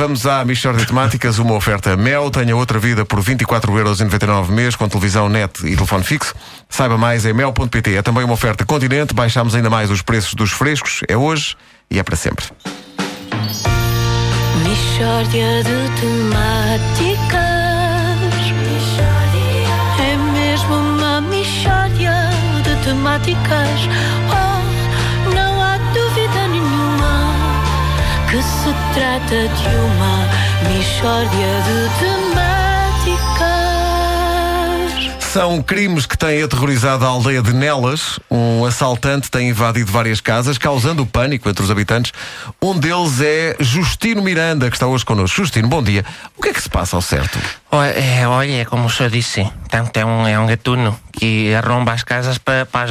vamos à Michórdia de Temáticas, uma oferta Mel, tenha outra vida por 24,99€ mês, com televisão, net e telefone fixo. Saiba mais em mel.pt. É também uma oferta Continente, baixamos ainda mais os preços dos frescos, é hoje e é para sempre. Mishória de temáticas É mesmo uma mishória de temáticas Oh, Que se trata de uma mishória de temáticas São crimes que têm aterrorizado a aldeia de Nelas. Um assaltante tem invadido várias casas, causando pânico entre os habitantes. Um deles é Justino Miranda, que está hoje connosco. Justino, bom dia. O que é que se passa ao certo? Olha, é, olha, é como o senhor disse, portanto é um, é um gatuno que arromba as casas para, para,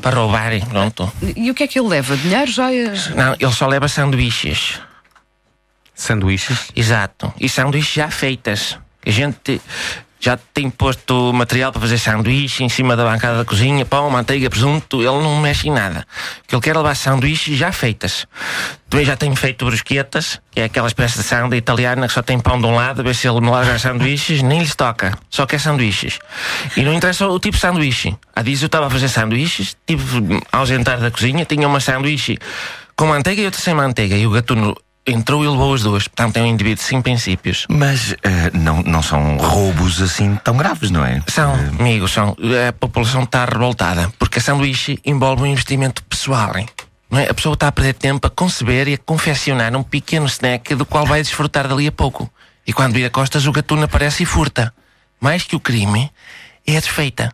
para roubarem, pronto. E o que é que ele leva? Dinheiro, joias? Não, ele só leva sanduíches, Sanduíches? exato, e sanduíches já feitas. A gente já tem posto material para fazer sanduíche em cima da bancada da cozinha, pão, manteiga, presunto, ele não mexe em nada. O que ele quer é levar sanduíches já feitas. Também já tenho feito brusquetas, que é aquela espécie de sanduíche italiana que só tem pão de um lado, a ver se ele me larga sanduíches, nem lhes toca, só quer sanduíches. E não interessa o tipo de sanduíche. Há dias eu estava a fazer sanduíches, tive a ausentar da cozinha, tinha uma sanduíche com manteiga e outra sem manteiga, e o gatuno entrou e levou as duas. Portanto, é um indivíduo sem princípios. Mas eh, não, não são roubos assim tão graves, não é? São, Eh, amigos, são. A população está revoltada porque a sanduíche envolve um investimento pessoal. Hein? Não é? A pessoa está a perder tempo a conceber e a confeccionar um pequeno snack do qual vai desfrutar dali a pouco. E quando vira costas, o gatuno aparece e furta. Mais que o crime, é a desfeita.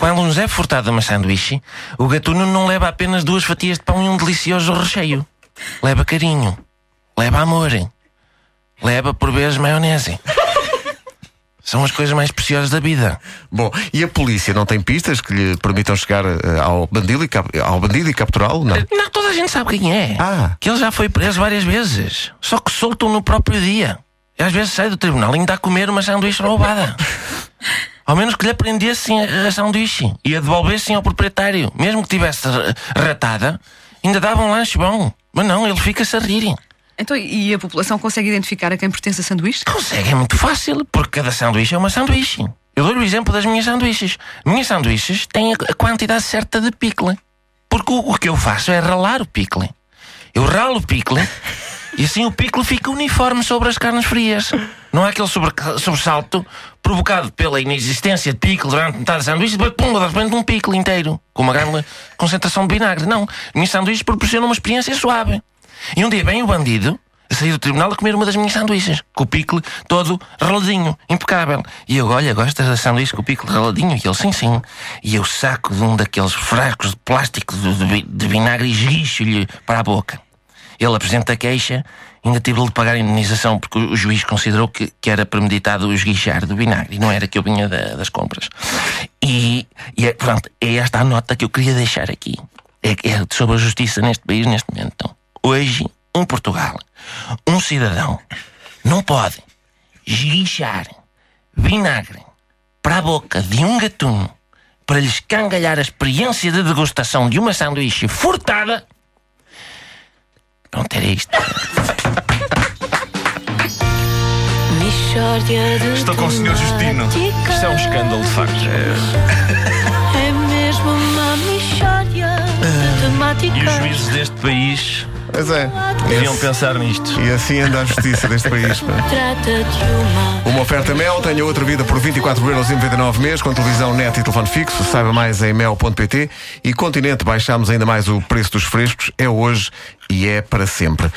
Quando nos é furtada uma sanduíche, o gatuno não leva apenas duas fatias de pão e um delicioso recheio. Leva carinho. Leva amor. Leva, por vezes, maionese. São as coisas mais preciosas da vida. Bom, e a polícia não tem pistas que lhe permitam chegar eh, ao bandido e, cap- e capturá-lo? Não. Não, toda a gente sabe quem é. Ah. Que ele já foi preso várias vezes. Só que soltam no próprio dia. E às vezes sai do tribunal e ainda a comer uma sanduíche roubada. Ao menos que lhe aprendessem a, a sanduíche e a devolvessem ao proprietário. Mesmo que tivesse ra- ratada, ainda dava um lanche bom. Mas não, ele fica-se a rir. Então, e a população consegue identificar a quem pertence a sanduíche? Consegue, é muito fácil, porque cada sanduíche é uma sanduíche. Eu dou-lhe o exemplo das minhas sanduíches. Minhas sanduíches têm a quantidade certa de pickle. Porque o, o que eu faço é ralar o pickle. Eu ralo o pickle e assim o pickle fica uniforme sobre as carnes frias. Não há aquele sobre- sobressalto provocado pela inexistência de pickle durante metade da sanduíche e depois, pum, de repente um pickle inteiro, com uma grande concentração de vinagre. Não, minhas sanduíches proporcionam uma experiência suave. E um dia vem o bandido sair do tribunal a comer uma das minhas sanduíches, com o pickle todo raladinho, impecável. E eu, olha, gostas da sanduíche com o pickle raladinho? E ele, sim, sim. E eu saco de um daqueles frascos de plástico de, de vi- de vinagre e esguicho-lhe para a boca. Ele apresenta queixa, ainda tive de pagar a indenização porque o, juiz considerou que, que era premeditado o esguichar do vinagre e não era que eu vinha da- das compras. E, e é, pronto, é esta a nota que eu queria deixar aqui. É, é sobre a justiça neste país, neste momento. Hoje, em Portugal, um cidadão não pode esguichar vinagre para a boca de um gatuno para lhe escangalhar a experiência de degustação de uma sanduíche furtada. Pronto, era isto. Estou com o Sr. Justino. Isto é um escândalo, de facto. É mesmo uma mishória de temáticas E os juízes deste país Pois é. deviam pensar nisto. E assim anda a justiça deste país. pá. Uma Uma oferta Mel, tenha outra vida por 24,99€ mês, com televisão net e telefone fixo. Saiba mais em mel.pt. E Continente, baixamos ainda mais o preço dos frescos. É hoje e é para sempre.